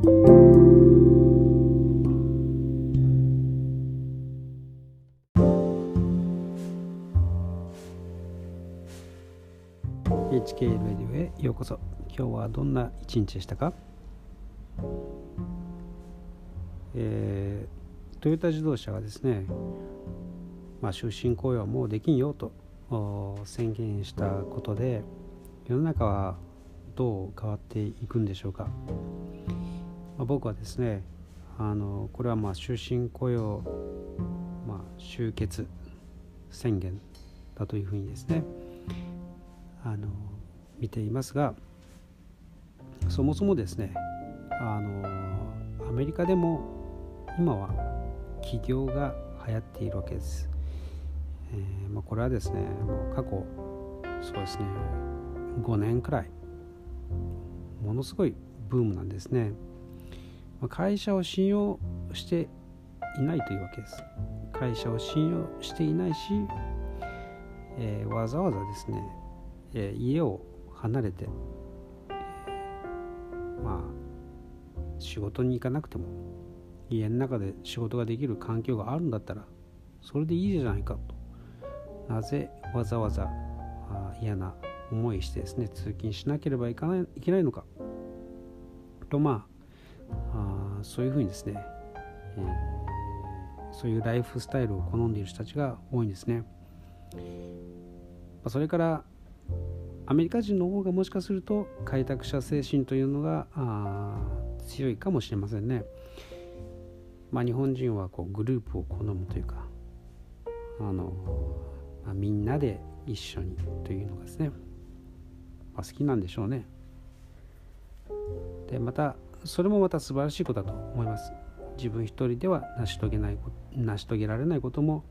HK レディオへようこそ。今日はどんな一日でしたか、えー、トヨタ自動車がですね、まあ、終身雇用はもうできんよと宣言したことで世の中はどう変わっていくんでしょうか、まあ、僕はですねあのこれはまあ終身雇用、まあ、終結宣言だというふうにですねあの見ていますがそもそもですねあのアメリカでも今は起業が流行っているわけです。えーまあ、これはですねもう過去そうですね5年くらいものすごいブームなんですね。ま、会社を信用していないというわけです。会社を信用していないし、えー、わざわざですねえー、家を離れて、え、まあ仕事に行かなくても家の中で仕事ができる環境があるんだったらそれでいいじゃないかとなぜわざわざ嫌な思いしてですね通勤しなければいかないいけないのかとまああそういうふうにですね、えー、そういうライフスタイルを好んでいる人たちが多いんですね。それからアメリカ人の方がもしかすると開拓者精神というのが強いかもしれませんね。まあ、日本人はこうグループを好むというかあの、まあ、みんなで一緒にというのがですね、まあ、好きなんでしょうね。でまたそれもまた素晴らしいことだと思います。自分一人では成し遂げない成し遂げられないことも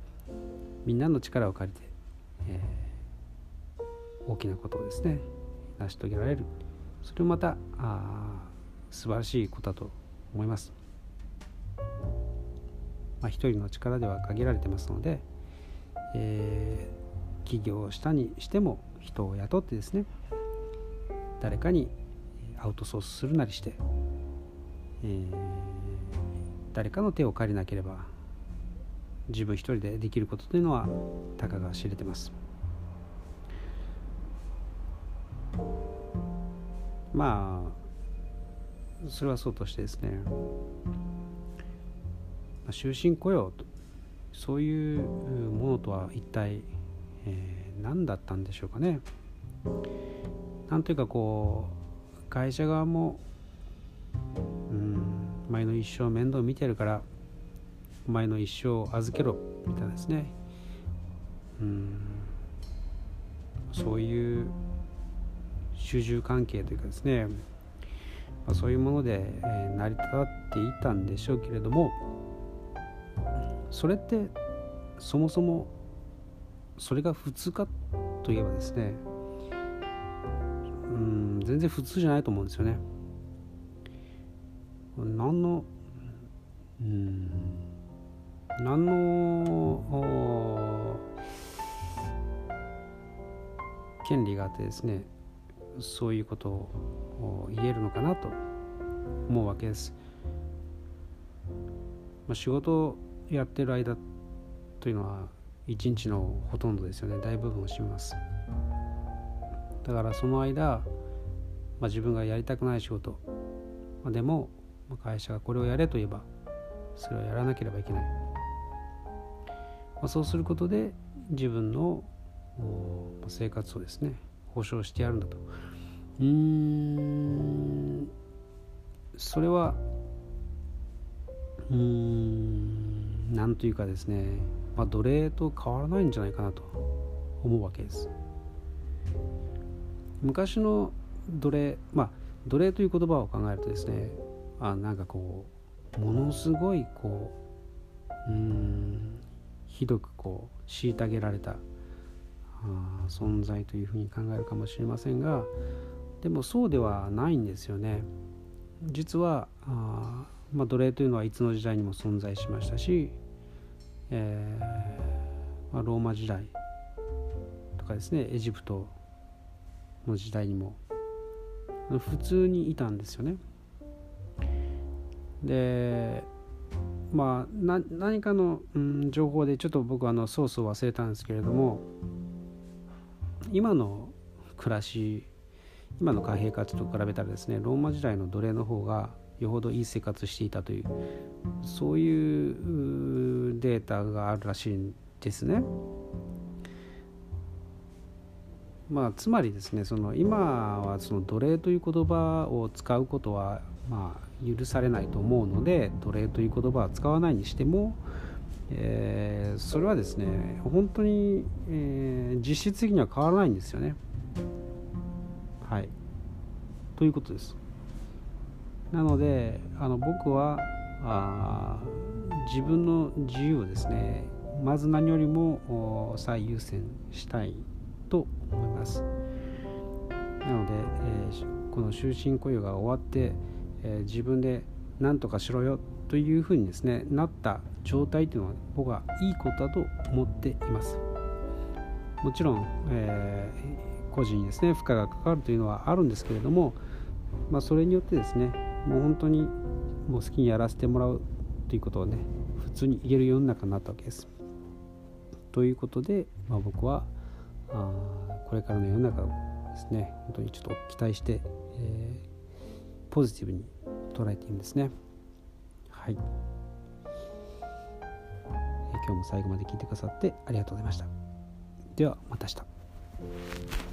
みんなの力を借りて、えー大きなことをですね成し遂げられるそれもまたあ素晴らしいことだと思います。まあ、一人の力では限られてますので、えー、起業したにしても人を雇ってですね誰かにアウトソースするなりして、えー、誰かの手を借りなければ自分一人でできることというのはたかが知れてます。まあそれはそうとしてですね、終身雇用とそういうものとは一体、えー、何だったんでしょうかね。なんというかこう会社側もうん前の一生面倒見てるからお前の一生を預けろみたいなですね。うん。そういう主従関係というかですね、まあ、そういうもので、成り立っていたんでしょうけれどもそれってそもそもそれが普通かといえばですねうん全然普通じゃないと思うんですよね。何のうん何の権利があってですねそういうことを言えるのかなと思うわけです。まあ、仕事をやってる間というのは一日のほとんどですよね大部分を占めます。だからその間、まあ、自分がやりたくない仕事、まあ、でも会社がこれをやれと言えばそれをやらなければいけない、まあ、そうすることで自分の生活をですね保証してやるんだと。うんそれはうんなんというかですね、まあ、奴隷と変わらないんじゃないかなと思うわけです。昔の奴隷まあ奴隷という言葉を考えるとですねあなんかこうものすごいこううんひどくこう虐げられた存在というふうに考えるかもしれませんがでもそうではないんですよね。実はあ、まあ、奴隷というのはいつの時代にも存在しましたし、えーまあ、ローマ時代とかですねエジプトの時代にも普通にいたんですよね。でまあ何かの、うん、情報でちょっと僕あのソースを忘れたんですけれども今の暮らし今の貨幣活と比べたらですねローマ時代の奴隷の方がよほどいい生活していたというそういうデータがあるらしいんですね。まあ、つまりですねその今はその奴隷という言葉を使うことはまあ許されないと思うので奴隷という言葉は使わないにしても、えー、それはですね本当に、えー、実質的には変わらないんですよね。はいということです。なのであの僕はあ自分の自由をですねまず何よりも最優先したいと思いますなので、えー、この終身雇用が終わって、えー、自分で何とかしろよというふうにですねなった状態というのは僕はいいことだと思っていますもちろん、えー、個人にですね負荷がかかるというのはあるんですけれども、まあ、それによってですねもう本当にもう好きにやらせてもらうということをね普通に言える世の中になったわけです。ということで、まあ、僕はあこれからの世の中をですね本当にちょっと期待して、えー、ポジティブに捉えているんですね。はい、え、今日も最後まで聞いてくださってありがとうございました。ではまた明日。